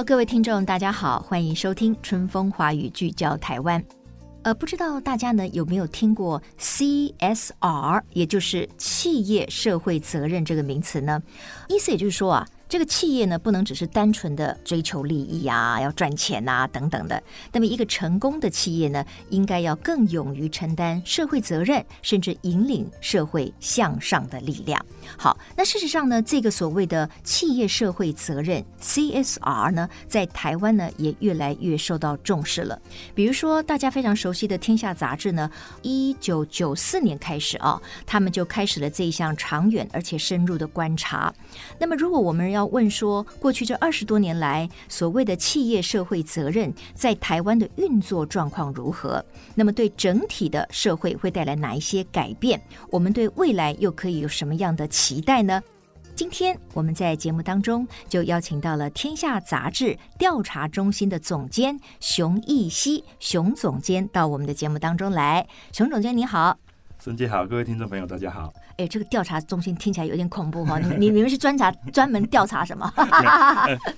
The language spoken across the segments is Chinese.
各位听众，大家好，欢迎收听《春风华语》，聚焦台湾。呃，不知道大家呢有没有听过 CSR，也就是企业社会责任这个名词呢？意思也就是说啊。这个企业呢，不能只是单纯的追求利益啊，要赚钱啊等等的。那么，一个成功的企业呢，应该要更勇于承担社会责任，甚至引领社会向上的力量。好，那事实上呢，这个所谓的企业社会责任 CSR 呢，在台湾呢也越来越受到重视了。比如说，大家非常熟悉的《天下》杂志呢，一九九四年开始啊，他们就开始了这一项长远而且深入的观察。那么，如果我们要问说，过去这二十多年来，所谓的企业社会责任在台湾的运作状况如何？那么对整体的社会会带来哪一些改变？我们对未来又可以有什么样的期待呢？今天我们在节目当中就邀请到了《天下》杂志调查中心的总监熊毅熙熊总监到我们的节目当中来。熊总监你好。孙姐好，各位听众朋友，大家好。哎，这个调查中心听起来有点恐怖哈！你你们是专查 专门调查什么？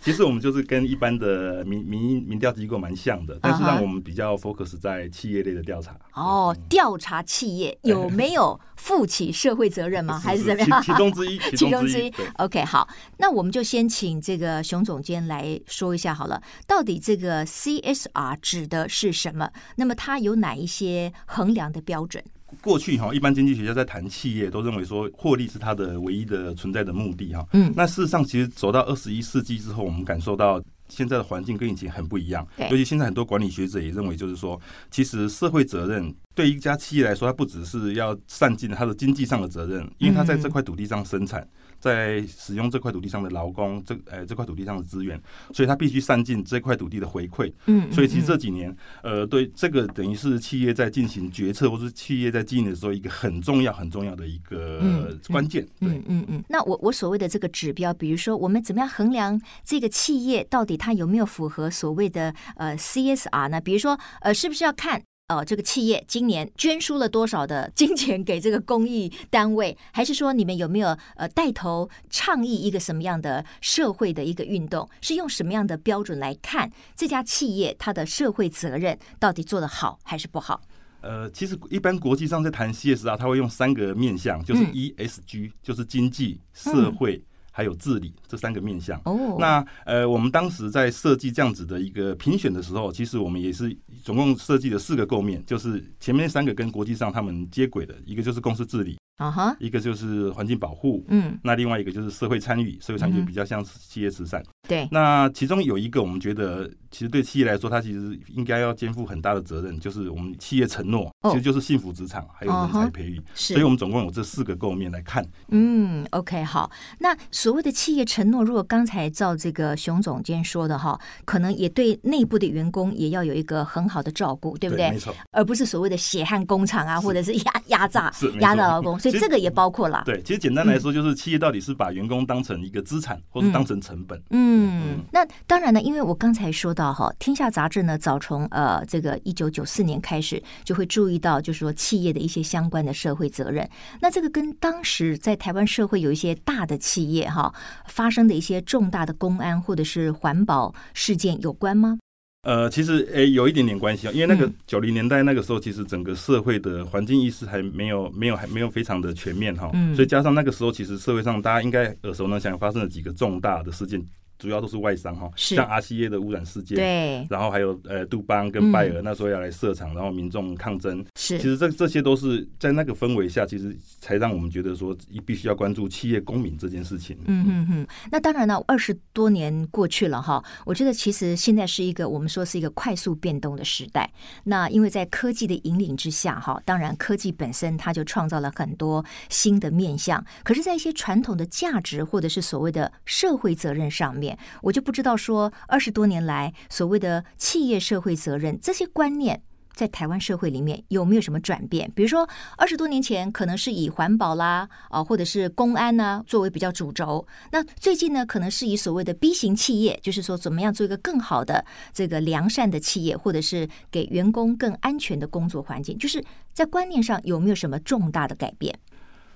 其实我们就是跟一般的民民民调机构蛮像的，但是让我们比较 focus 在企业类的调查。哦，调查企业有没有负起社会责任吗？还是怎么样？其中之一，其中之一。OK，好，那我们就先请这个熊总监来说一下好了，到底这个 CSR 指的是什么？那么它有哪一些衡量的标准？过去哈，一般经济学家在谈企业，都认为说获利是它的唯一的存在的目的哈。嗯，那事实上，其实走到二十一世纪之后，我们感受到现在的环境跟以前很不一样。尤其现在很多管理学者也认为，就是说，其实社会责任对一家企业来说，它不只是要善尽它的经济上的责任，因为它在这块土地上生产。在使用这块土地上的劳工，这呃这块土地上的资源，所以他必须善尽这块土地的回馈。嗯，所以其实这几年，呃，对这个等于是企业在进行决策或是企业在经营的时候一个很重要很重要的一个关键。对，嗯嗯嗯。那我我所谓的这个指标，比如说我们怎么样衡量这个企业到底它有没有符合所谓的呃 CSR 呢？比如说呃，是不是要看？哦，这个企业今年捐输了多少的金钱给这个公益单位？还是说你们有没有呃带头倡议一个什么样的社会的一个运动？是用什么样的标准来看这家企业它的社会责任到底做得好还是不好？呃，其实一般国际上在谈 CSR，他会用三个面向，就是 ESG，、嗯、就是经济社会。嗯还有治理这三个面向。哦，那呃，我们当时在设计这样子的一个评选的时候，其实我们也是总共设计了四个构面，就是前面三个跟国际上他们接轨的，一个就是公司治理。啊哈，一个就是环境保护，嗯，那另外一个就是社会参与，社会参与就比较像企业慈善，对。那其中有一个，我们觉得其实对企业来说，它其实应该要肩负很大的责任，就是我们企业承诺，其实就是幸福职场还有人才培育。是，所以我们总共有这四个构面来看。嗯，OK，好。那所谓的企业承诺，如果刚才照这个熊总监说的哈，可能也对内部的员工也要有一个很好的照顾，对不对？没错，而不是所谓的血汗工厂啊，或者是压压榨压榨劳工。所以这个也包括了。对，其实简单来说，就是企业到底是把员工当成一个资产，或是当成成本。嗯，嗯，那当然呢，因为我刚才说到哈，《天下》杂志呢，早从呃这个一九九四年开始，就会注意到，就是说企业的一些相关的社会责任。那这个跟当时在台湾社会有一些大的企业哈发生的一些重大的公安或者是环保事件有关吗？呃，其实诶，有一点点关系啊，因为那个九零年代那个时候，其实整个社会的环境意识还没有、没有、还没有非常的全面哈，所以加上那个时候，其实社会上大家应该耳熟能详，发生了几个重大的事件。主要都是外商哈，像 RCA 的污染事件，对，然后还有呃杜邦跟拜耳那时候要来设厂，然后民众抗争，是，其实这这些都是在那个氛围下，其实才让我们觉得说，必须要关注企业公民这件事情。嗯嗯嗯。那当然了，二十多年过去了哈，我觉得其实现在是一个我们说是一个快速变动的时代。那因为在科技的引领之下哈，当然科技本身它就创造了很多新的面向，可是，在一些传统的价值或者是所谓的社会责任上面。我就不知道说二十多年来所谓的企业社会责任这些观念。在台湾社会里面有没有什么转变？比如说二十多年前可能是以环保啦啊，或者是公安呢作为比较主轴。那最近呢，可能是以所谓的 B 型企业，就是说怎么样做一个更好的这个良善的企业，或者是给员工更安全的工作环境。就是在观念上有没有什么重大的改变？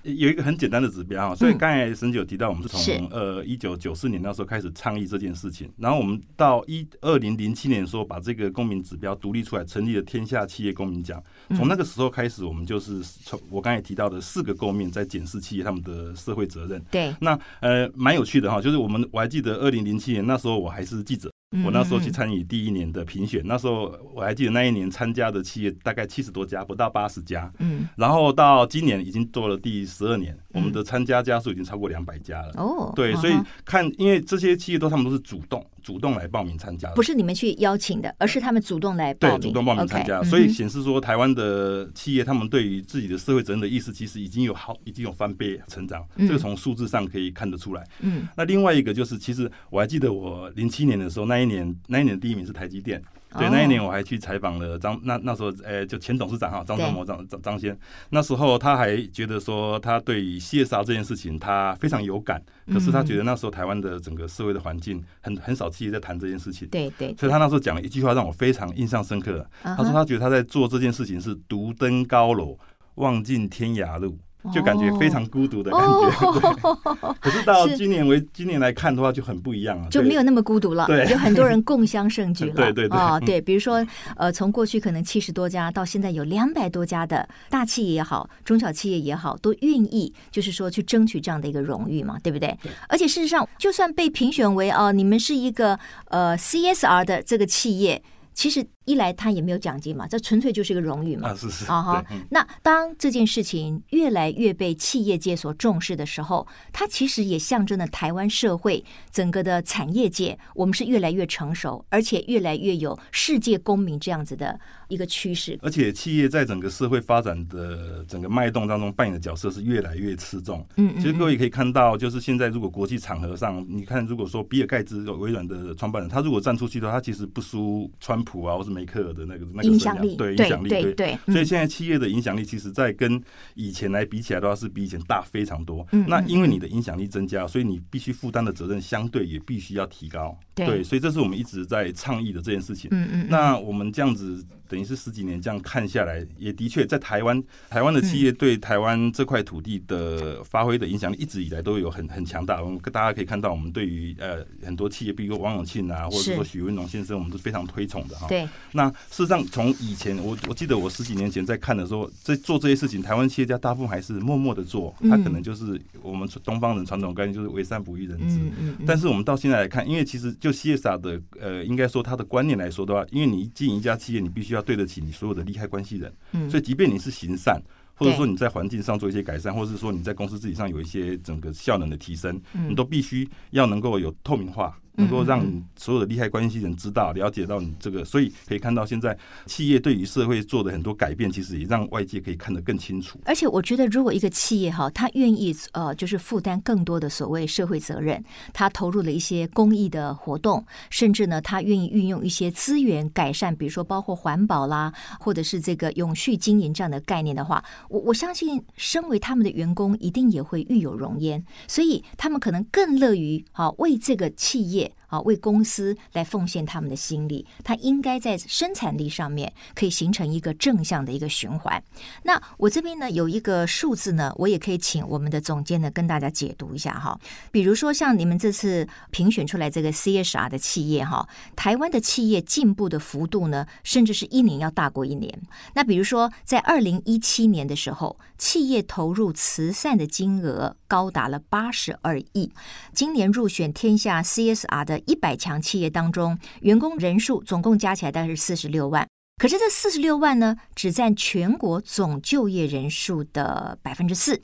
有一个很简单的指标啊，所以刚才沈九提到，我们是从呃一九九四年那时候开始倡议这件事情，然后我们到一二零零七年说把这个公民指标独立出来，成立了天下企业公民奖。从那个时候开始，我们就是从我刚才提到的四个构面在检视企业他们的社会责任。对，那呃蛮有趣的哈，就是我们我还记得二零零七年那时候我还是记者。我那时候去参与第一年的评选，那时候我还记得那一年参加的企业大概七十多家，不到八十家。嗯，然后到今年已经做了第十二年，我们的参加家数已经超过两百家了。哦，对，所以看，因为这些企业都他们都是主动主动来报名参加的，不是你们去邀请的，而是他们主动来报名，对，主动报名参加，所以显示说台湾的企业他们对于自己的社会责任的意识其实已经有好已经有翻倍成长，这个从数字上可以看得出来。嗯，那另外一个就是，其实我还记得我零七年的时候那。那一年，那一年第一名是台积电。对，那一年我还去采访了张，那那时候，呃，就前董事长哈，张忠谋张张张先。那时候他还觉得说，他对于 CSR 这件事情他非常有感。可是他觉得那时候台湾的整个社会的环境很很少企业在谈这件事情。对对。所以他那时候讲了一句话让我非常印象深刻。他说他觉得他在做这件事情是独登高楼，望尽天涯路。就感觉非常孤独的感觉，可是到今年为今年来看的话，就很不一样了，就没有那么孤独了。对，有很多人共襄盛举了。对对对，哦，对，比如说，呃，从过去可能七十多家，到现在有两百多家的大企业也好，中小企业也好，都愿意就是说去争取这样的一个荣誉嘛，对不对？对。而且事实上，就算被评选为哦，你们是一个呃 CSR 的这个企业。其实一来他也没有奖金嘛，这纯粹就是一个荣誉嘛。啊，是是啊哈。那当这件事情越来越被企业界所重视的时候，它其实也象征了台湾社会整个的产业界，我们是越来越成熟，而且越来越有世界公民这样子的一个趋势。而且企业在整个社会发展的整个脉动当中扮演的角色是越来越吃重。嗯，其实各位可以看到，就是现在如果国际场合上，你看，如果说比尔盖茨微软的创办人，他如果站出去的话，他其实不输川普。普啊，或是梅克尔的那个那个影响力，对影响力，对对，对。所以现在企业的影响力，其实，在跟以前来比起来的话，是比以前大非常多。嗯，那因为你的影响力增加，所以你必须负担的责任相对也必须要提高。对，所以这是我们一直在倡议的这件事情。嗯嗯。那我们这样子。等于是十几年这样看下来，也的确在台湾，台湾的企业对台湾这块土地的发挥的影响力一直以来都有很很强大。我们大家可以看到，我们对于呃很多企业，比如说王永庆啊，或者说许文龙先生，我们是非常推崇的哈。对。那事实上，从以前我我记得我十几年前在看的时候，在做这些事情，台湾企业家大部分还是默默的做，他可能就是我们东方人传统概念就是为善不欲人知。但是我们到现在来看，因为其实就 CSR 的呃，应该说他的观念来说的话，因为你经营一家企业，你必须要。要对得起你所有的利害关系人，所以即便你是行善，或者说你在环境上做一些改善，或者是说你在公司自己上有一些整个效能的提升，你都必须要能够有透明化。能够让所有的利害关系人知道、了解到你这个，所以可以看到现在企业对于社会做的很多改变，其实也让外界可以看得更清楚。而且我觉得，如果一个企业哈，他愿意呃，就是负担更多的所谓社会责任，他投入了一些公益的活动，甚至呢，他愿意运用一些资源改善，比如说包括环保啦，或者是这个永续经营这样的概念的话，我我相信，身为他们的员工，一定也会与有荣焉，所以他们可能更乐于好为这个企业。啊，为公司来奉献他们的心力，他应该在生产力上面可以形成一个正向的一个循环。那我这边呢有一个数字呢，我也可以请我们的总监呢跟大家解读一下哈。比如说像你们这次评选出来这个 CSR 的企业哈，台湾的企业进步的幅度呢，甚至是一年要大过一年。那比如说在二零一七年的时候，企业投入慈善的金额高达了八十二亿，今年入选天下 CSR 的。一百强企业当中，员工人数总共加起来大概是四十六万，可是这四十六万呢，只占全国总就业人数的百分之四。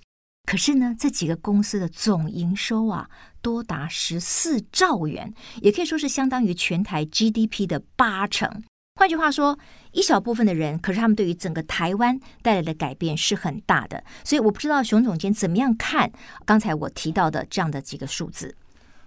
可是呢，这几个公司的总营收啊，多达十四兆元，也可以说是相当于全台 GDP 的八成。换句话说，一小部分的人，可是他们对于整个台湾带来的改变是很大的。所以我不知道熊总监怎么样看刚才我提到的这样的几个数字。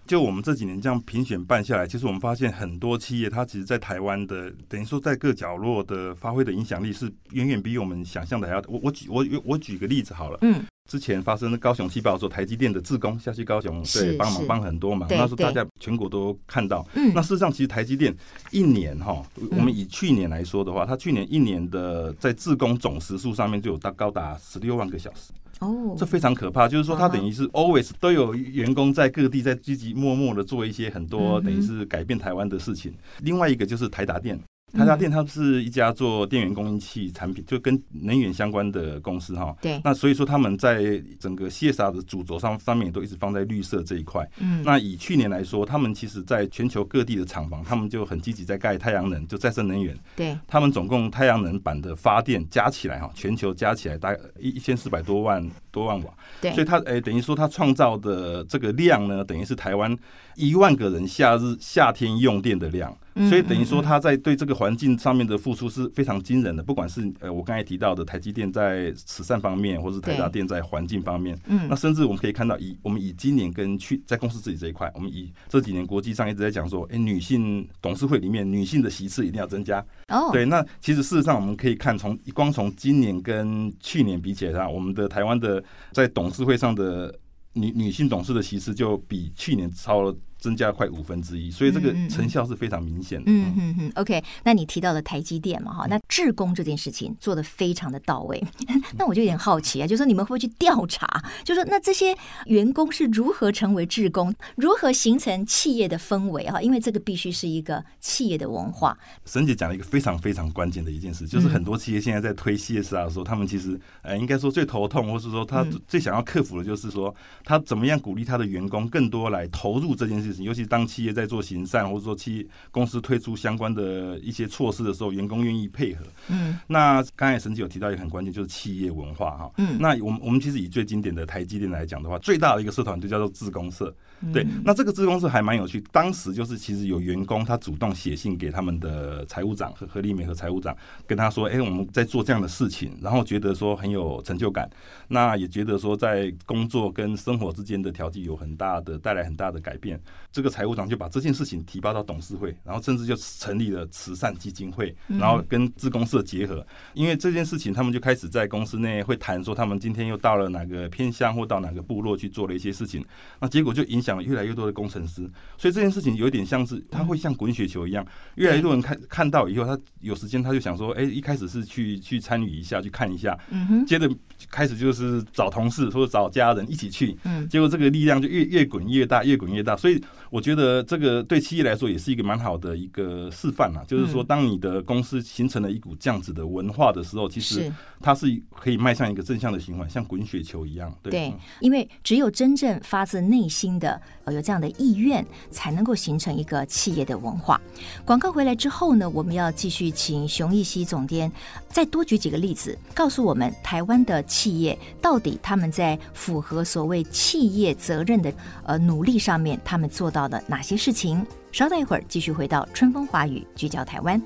就我们这几年这样评选办下来，其实我们发现很多企业，它其实，在台湾的等于说在各角落的发挥的影响力是远远比我们想象的还要。我我举我我举个例子好了，嗯，之前发生的高雄气爆的时候，台积电的自工下去高雄，对，帮忙帮很多嘛，那时候大家全国都看到。嗯，那事实上，其实台积电一年哈，我们以去年来说的话，它去年一年的在自工总时数上面就有到高达十六万个小时。哦，这非常可怕，就是说，他等于是 always 都有员工在各地在积极默默的做一些很多等于是改变台湾的事情。另外一个就是台达电。台达电它是一家做电源供应器产品，就跟能源相关的公司哈。对。那所以说他们在整个 CSR 的主轴上上面也都一直放在绿色这一块。嗯。那以去年来说，他们其实在全球各地的厂房，他们就很积极在盖太阳能，就再生能源。对。他们总共太阳能板的发电加起来哈，全球加起来大概一一千四百多万多万瓦。对。所以它诶等于说它创造的这个量呢，等于是台湾一万个人夏日夏天用电的量。所以等于说，他在对这个环境上面的付出是非常惊人的。不管是呃，我刚才提到的台积电在慈善方面，或是台达电在环境方面，嗯，那甚至我们可以看到，以我们以今年跟去在公司自己这一块，我们以这几年国际上一直在讲说，哎，女性董事会里面女性的席次一定要增加。哦，对，那其实事实上我们可以看从光从今年跟去年比起来，我们的台湾的在董事会上的女女性董事的席次就比去年超了。增加快五分之一，所以这个成效是非常明显的。嗯嗯嗯。OK，那你提到了台积电嘛，哈，那志工这件事情做的非常的到位。那我就有点好奇啊，就是说你们会不会去调查？就是说那这些员工是如何成为志工，如何形成企业的氛围哈？因为这个必须是一个企业的文化。沈姐讲了一个非常非常关键的一件事，就是很多企业现在在推 CSR 的时候，他们其实呃，应该说最头痛，或是说他最想要克服的，就是说他怎么样鼓励他的员工更多来投入这件事。尤其当企业在做行善，或者说企业公司推出相关的一些措施的时候，员工愿意配合。嗯，那刚才沈姐有提到一个很关键，就是企业文化哈。嗯，那我们我们其实以最经典的台积电来讲的话，最大的一个社团就叫做志工社。对，那这个志工社还蛮有趣。当时就是其实有员工他主动写信给他们的财务长和何丽美和财务长，跟他说：“哎，我们在做这样的事情，然后觉得说很有成就感，那也觉得说在工作跟生活之间的调剂有很大的带来很大的改变。”这个财务长就把这件事情提拔到董事会，然后甚至就成立了慈善基金会，然后跟自公社结合。因为这件事情，他们就开始在公司内会谈说，他们今天又到了哪个偏乡或到哪个部落去做了一些事情。那结果就影响了越来越多的工程师，所以这件事情有点像是，他会像滚雪球一样，越来越多人看看到以后，他有时间他就想说，哎，一开始是去去参与一下，去看一下，接着开始就是找同事或者找家人一起去，结果这个力量就越越滚越大，越滚越大，所以。我觉得这个对企业来说也是一个蛮好的一个示范啊，就是说，当你的公司形成了一股这样子的文化的时候，其实它是可以迈向一个正向的循环，像滚雪球一样。对，对，因为只有真正发自内心的呃有这样的意愿，才能够形成一个企业的文化。广告回来之后呢，我们要继续请熊毅熙总监再多举几个例子，告诉我们台湾的企业到底他们在符合所谓企业责任的呃努力上面，他们做到。到了哪些事情？稍等一会儿，继续回到春风华语，聚焦台湾。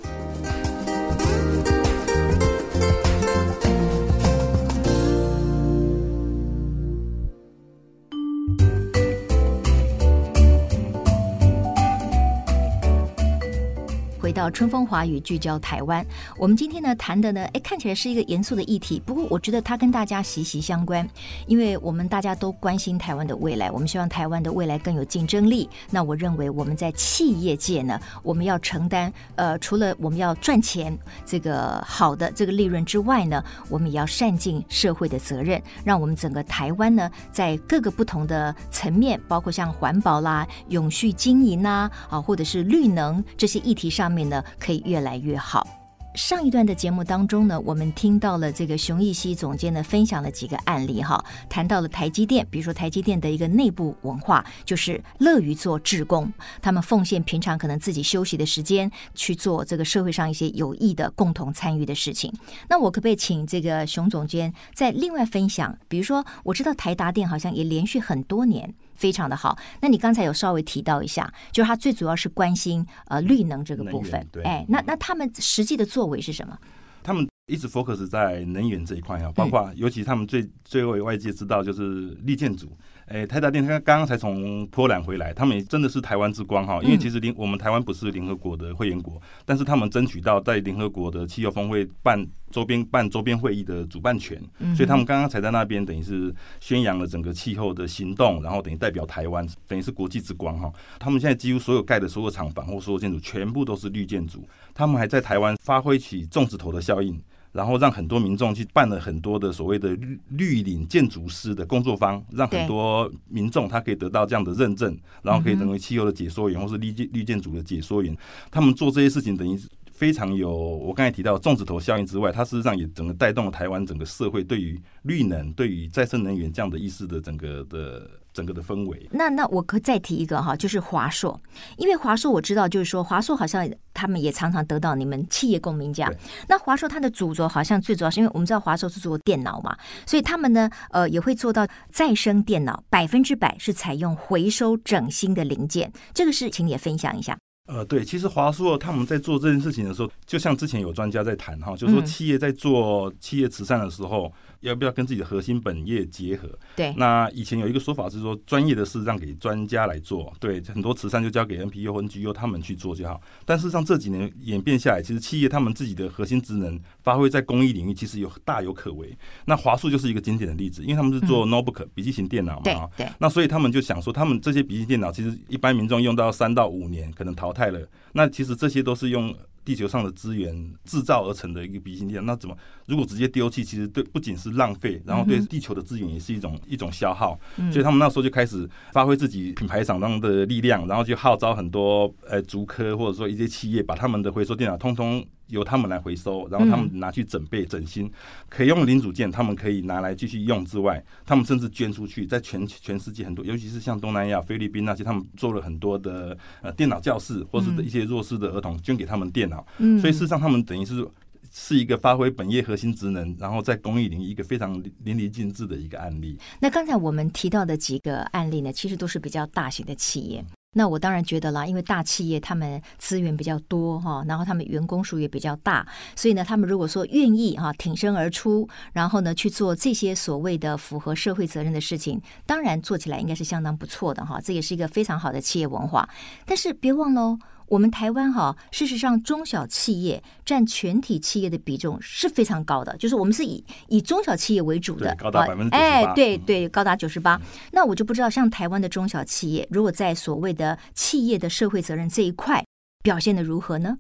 到春风华语聚焦台湾，我们今天呢谈的呢，哎，看起来是一个严肃的议题，不过我觉得它跟大家息息相关，因为我们大家都关心台湾的未来，我们希望台湾的未来更有竞争力。那我认为我们在企业界呢，我们要承担，呃，除了我们要赚钱这个好的这个利润之外呢，我们也要善尽社会的责任，让我们整个台湾呢，在各个不同的层面，包括像环保啦、永续经营呐，啊，或者是绿能这些议题上面。呢，可以越来越好。上一段的节目当中呢，我们听到了这个熊艺熙总监呢分享了几个案例哈，谈到了台积电，比如说台积电的一个内部文化，就是乐于做志工，他们奉献平常可能自己休息的时间去做这个社会上一些有益的共同参与的事情。那我可不可以请这个熊总监再另外分享？比如说，我知道台达电好像也连续很多年。非常的好，那你刚才有稍微提到一下，就是他最主要是关心呃绿能这个部分，对，哎，那那他们实际的作为是什么？他们一直 focus 在能源这一块啊，包括尤其他们最最为外界知道就是绿建筑。哎，台达电他刚刚才从波兰回来，他们也真的是台湾之光哈。因为其实联我们台湾不是联合国的会员国，但是他们争取到在联合国的气候峰会办周边办周边会议的主办权，所以他们刚刚才在那边等于是宣扬了整个气候的行动，然后等于代表台湾，等于是国际之光哈。他们现在几乎所有盖的所有厂房或所有建筑全部都是绿建筑，他们还在台湾发挥起种子头的效应。然后让很多民众去办了很多的所谓的绿绿领建筑师的工作坊，让很多民众他可以得到这样的认证，然后可以成为汽油的解说员或是绿建绿建筑的解说员。他们做这些事情等于非常有我刚才提到的种子头效应之外，它事实上也整个带动了台湾整个社会对于绿能、对于再生能源这样的意识的整个的。整个的氛围。那那我可再提一个哈，就是华硕，因为华硕我知道，就是说华硕好像他们也常常得到你们企业公民奖。那华硕它的主轴好像最主要是因为我们知道华硕是做电脑嘛，所以他们呢呃也会做到再生电脑，百分之百是采用回收整新的零件。这个事情也分享一下。呃，对，其实华硕他们在做这件事情的时候，就像之前有专家在谈哈，就是说企业在做企业慈善的时候。要不要跟自己的核心本业结合？对，那以前有一个说法是说，专业的事让给专家来做，对，很多慈善就交给 NPO 和 NGO 他们去做就好。但事实上这几年演变下来，其实企业他们自己的核心职能发挥在公益领域，其实有大有可为。那华硕就是一个经典的例子，因为他们是做 notebook 笔记型电脑嘛，对对。那所以他们就想说，他们这些笔记电脑其实一般民众用到三到五年可能淘汰了，那其实这些都是用。地球上的资源制造而成的一个笔记电脑，那怎么如果直接丢弃？其实对不仅是浪费，然后对地球的资源也是一种一种消耗。所以他们那时候就开始发挥自己品牌厂商的力量，然后就号召很多呃竹科或者说一些企业，把他们的回收电脑通通。由他们来回收，然后他们拿去整备整新，可以用零组件，他们可以拿来继续用之外，他们甚至捐出去，在全全世界很多，尤其是像东南亚、菲律宾那些，他们做了很多的呃电脑教室，或是一些弱势的儿童捐给他们电脑。嗯，所以事实上他们等于是是一个发挥本业核心职能，然后在公益领域一个非常淋漓尽致的一个案例。那刚才我们提到的几个案例呢，其实都是比较大型的企业。那我当然觉得啦，因为大企业他们资源比较多哈，然后他们员工数也比较大，所以呢，他们如果说愿意哈挺身而出，然后呢去做这些所谓的符合社会责任的事情，当然做起来应该是相当不错的哈，这也是一个非常好的企业文化。但是别忘了。我们台湾哈，事实上中小企业占全体企业的比重是非常高的，就是我们是以以中小企业为主的，高达百分之哎，对对，高达九十八。那我就不知道，像台湾的中小企业，如果在所谓的企业的社会责任这一块表现的如何呢？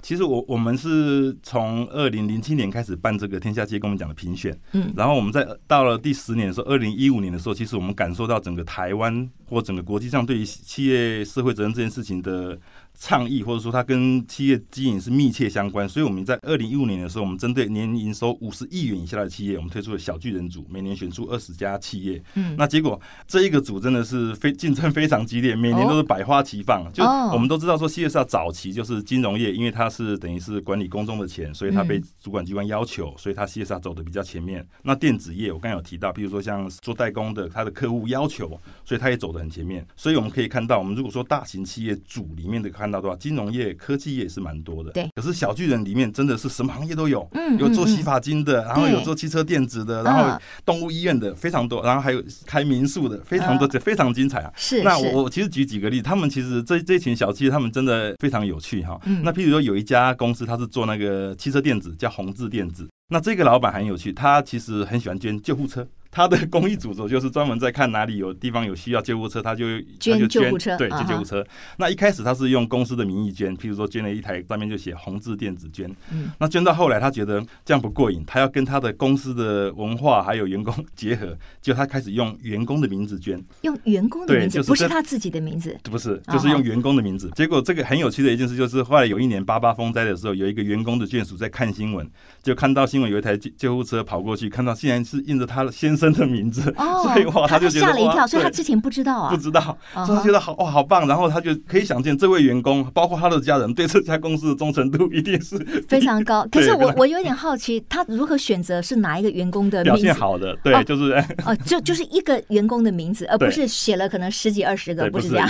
其实我我们是从二零零七年开始办这个天下企业公民奖的评选，嗯，然后我们在到了第十年的时候，二零一五年的时候，其实我们感受到整个台湾或整个国际上对于企业社会责任这件事情的。倡议或者说它跟企业经营是密切相关，所以我们在二零一五年的时候，我们针对年营收五十亿元以下的企业，我们推出了小巨人组，每年选出二十家企业。嗯，那结果这一个组真的是非竞争非常激烈，每年都是百花齐放。就我们都知道说，企业是早期就是金融业，因为它是等于是管理公众的钱，所以它被主管机关要求，所以它企业是走的比较前面。那电子业我刚才有提到，比如说像做代工的，它的客户要求，所以它也走的很前面。所以我们可以看到，我们如果说大型企业组里面的看到的话，金融业、科技业也是蛮多的。对，可是小巨人里面真的是什么行业都有。嗯，有做洗发精的，然后有做汽车电子的，然后动物医院的非常多，然后还有开民宿的，非常多，这非常精彩啊。是。那我我其实举几个例子，他们其实这这群小企业，他们真的非常有趣哈。嗯。那譬如说有一家公司，他是做那个汽车电子，叫宏志电子。那这个老板很有趣，他其实很喜欢捐救护车。他的公益组织就是专门在看哪里有地方有需要救护车，他就捐救护车，对，捐救护车。那一开始他是用公司的名义捐，譬如说捐了一台，上面就写红字电子捐。嗯，那捐到后来，他觉得这样不过瘾，他要跟他的公司的文化还有员工结合，就他开始用员工的名字捐，用员工的名字，不是他自己的名字，不是，就是用员工的名字。结果这个很有趣的一件事就是，后来有一年八八风灾的时候，有一个员工的眷属在看新闻，就看到新闻有一台救救护车跑过去，看到竟然是印着他的先生。的名字，哦、所以哇，他就觉得吓了一跳，所以他之前不知道啊，不知道，所以他觉得好哇，好棒。然后他就可以想见，这位员工 包括他的家人对这家公司的忠诚度一定是 非常高。可是我我有点好奇，他如何选择是哪一个员工的名字？表现好的，对，哦、就是哦，就就是一个员工的名字，而不是写了可能十几二十个，不是这样。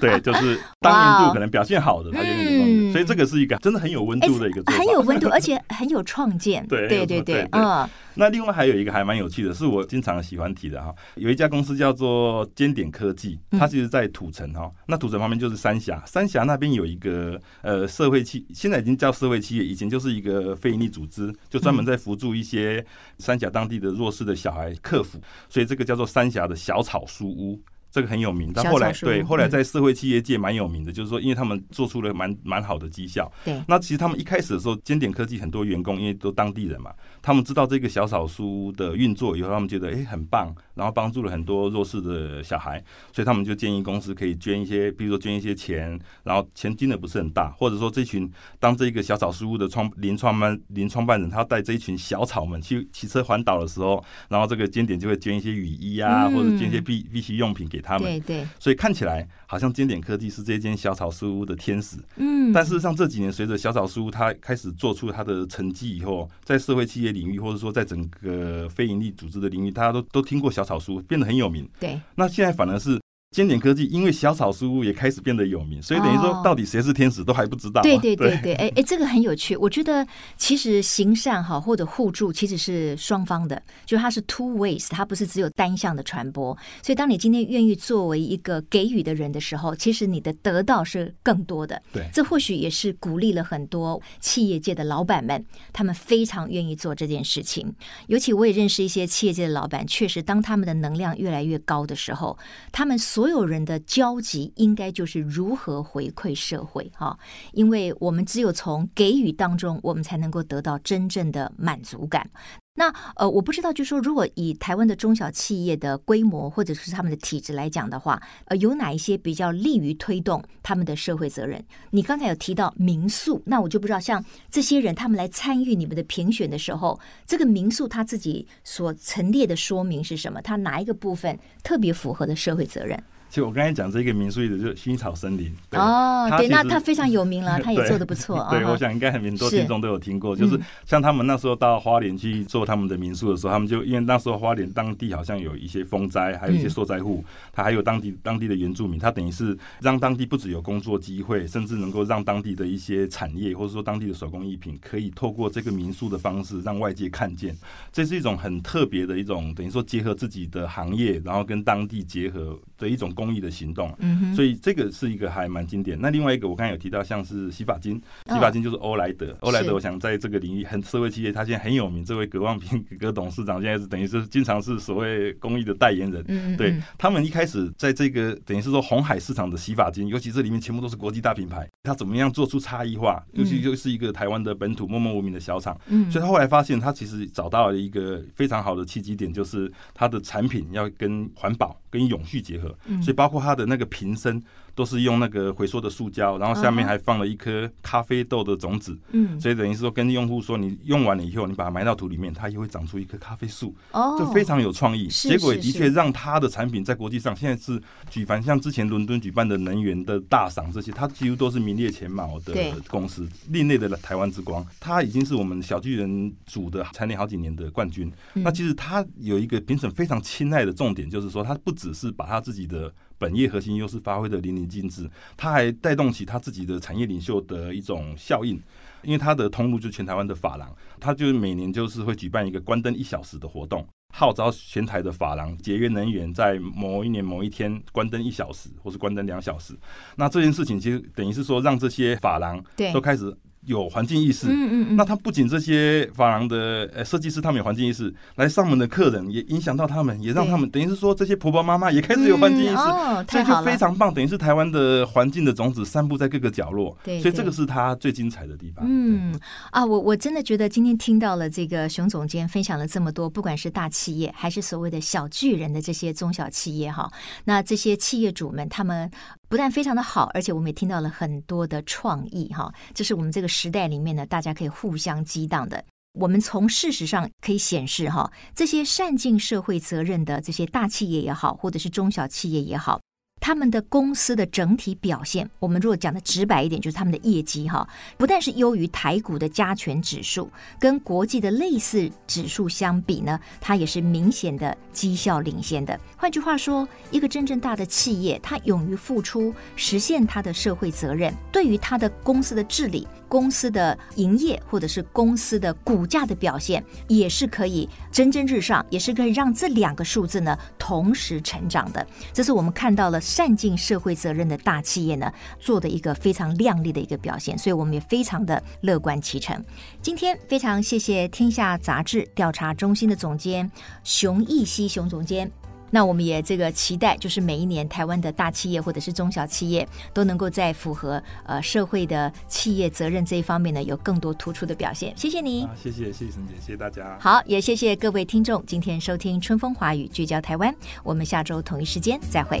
对，就是当年度可能表现好的，他就员工名字。所以这个是一个真的很有温度的一个，很有温度，而且很有创建。对对对对，嗯。那另外还有一个还蛮有趣的，是我经常喜欢提的哈。有一家公司叫做尖点科技，它其实在土城哈。那土城旁边就是三峡，三峡那边有一个呃社会企，现在已经叫社会企业，以前就是一个非营利组织，就专门在扶助一些三峡当地的弱势的小孩克服，所以这个叫做三峡的小草书屋。这个很有名，但后来对后来在社会企业界蛮有名的，就是说，因为他们做出了蛮蛮好的绩效。对，那其实他们一开始的时候，尖点科技很多员工因为都当地人嘛，他们知道这个小草书的运作以后，他们觉得哎很棒，然后帮助了很多弱势的小孩，所以他们就建议公司可以捐一些，比如说捐一些钱，然后钱金额不是很大，或者说这群当这个小草书屋的创临创办临创办人，他带这一群小草们去骑车环岛的时候，然后这个尖点就会捐一些雨衣啊，或者捐一些必必需用品给。他们对对，所以看起来好像经典科技是这间小草书屋的天使，嗯，但事实上这几年随着小草书屋它开始做出它的成绩以后，在社会企业领域或者说在整个非营利组织的领域，大家都都听过小草书，变得很有名。对，那现在反而是。尖点科技因为小草书屋也开始变得有名，所以等于说到底谁是天使都还不知道。对对对对，哎哎，这个很有趣。我觉得其实行善哈或者互助其实是双方的，就它是 two ways，它不是只有单向的传播。所以当你今天愿意作为一个给予的人的时候，其实你的得到是更多的。对，这或许也是鼓励了很多企业界的老板们，他们非常愿意做这件事情。尤其我也认识一些企业界的老板，确实当他们的能量越来越高的时候，他们所所有人的交集应该就是如何回馈社会哈，因为我们只有从给予当中，我们才能够得到真正的满足感。那呃，我不知道，就说，如果以台湾的中小企业的规模或者是他们的体制来讲的话，呃，有哪一些比较利于推动他们的社会责任？你刚才有提到民宿，那我就不知道，像这些人他们来参与你们的评选的时候，这个民宿他自己所陈列的说明是什么？他哪一个部分特别符合的社会责任？就我刚才讲这个民宿的，就是薰衣草森林。哦，对，那他非常有名了，他也做的不错。对，我想应该很多听众都有听过，就是像他们那时候到花莲去做他们的民宿的时候，他们就因为那时候花莲当地好像有一些风灾，还有一些受灾户，他还有当地当地的原住民，他等于是让当地不只有工作机会，甚至能够让当地的一些产业或者说当地的手工艺品，可以透过这个民宿的方式让外界看见，这是一种很特别的一种等于说结合自己的行业，然后跟当地结合的一种工。公益的行动，所以这个是一个还蛮经典。那另外一个，我刚才有提到，像是洗发精，洗发精就是欧莱德，欧莱德，我想在这个领域很社会企业，他现在很有名。这位葛望平葛董事长现在是等于是经常是所谓公益的代言人。对他们一开始在这个等于是说红海市场的洗发精，尤其这里面全部都是国际大品牌，他怎么样做出差异化？尤其就是一个台湾的本土默默无名的小厂，所以他后来发现，他其实找到了一个非常好的契机点，就是他的产品要跟环保跟永续结合，所以包括它的那个瓶身。都是用那个回收的塑胶，然后下面还放了一颗咖啡豆的种子，嗯，所以等于是说跟用户说，你用完了以后，你把它埋到土里面，它也会长出一棵咖啡树，哦，就非常有创意。结果也的确让它的产品在国际上现在是举凡，像之前伦敦举办的能源的大赏这些，它几乎都是名列前茅的公司，另类的台湾之光，它已经是我们小巨人组的蝉联好几年的冠军。那其实它有一个评审非常青睐的重点，就是说它不只是把它自己的。本业核心优势发挥的淋漓尽致，他还带动起他自己的产业领袖的一种效应，因为他的通路就是全台湾的法郎，他就是每年就是会举办一个关灯一小时的活动，号召全台的法郎节约能源，在某一年某一天关灯一小时，或是关灯两小时。那这件事情其实等于是说，让这些法郎都开始。有环境意识，嗯嗯嗯，那他不仅这些发廊的呃设计师，他们有环境意识，来上门的客人也影响到他们，也让他们等于是说这些婆婆妈妈也开始有环境意识，哦，这就非常棒，等于是台湾的环境的种子散布在各个角落，对，所以这个是他最精彩的地方。嗯啊，我我真的觉得今天听到了这个熊总监分享了这么多，不管是大企业还是所谓的小巨人的这些中小企业哈，那这些企业主们他们。不但非常的好，而且我们也听到了很多的创意哈，这是我们这个时代里面呢，大家可以互相激荡的。我们从事实上可以显示，哈，这些善尽社会责任的这些大企业也好，或者是中小企业也好。他们的公司的整体表现，我们如果讲的直白一点，就是他们的业绩哈，不但是优于台股的加权指数，跟国际的类似指数相比呢，它也是明显的绩效领先的。换句话说，一个真正大的企业，它勇于付出，实现它的社会责任，对于它的公司的治理。公司的营业或者是公司的股价的表现，也是可以蒸蒸日上，也是可以让这两个数字呢同时成长的。这是我们看到了善尽社会责任的大企业呢做的一个非常亮丽的一个表现，所以我们也非常的乐观其成。今天非常谢谢天下杂志调查中心的总监熊毅熙熊总监。那我们也这个期待，就是每一年台湾的大企业或者是中小企业都能够在符合呃社会的企业责任这一方面呢，有更多突出的表现。谢谢你，啊、谢谢谢谢沈姐，谢谢大家。好，也谢谢各位听众今天收听春风华语聚焦台湾，我们下周同一时间再会。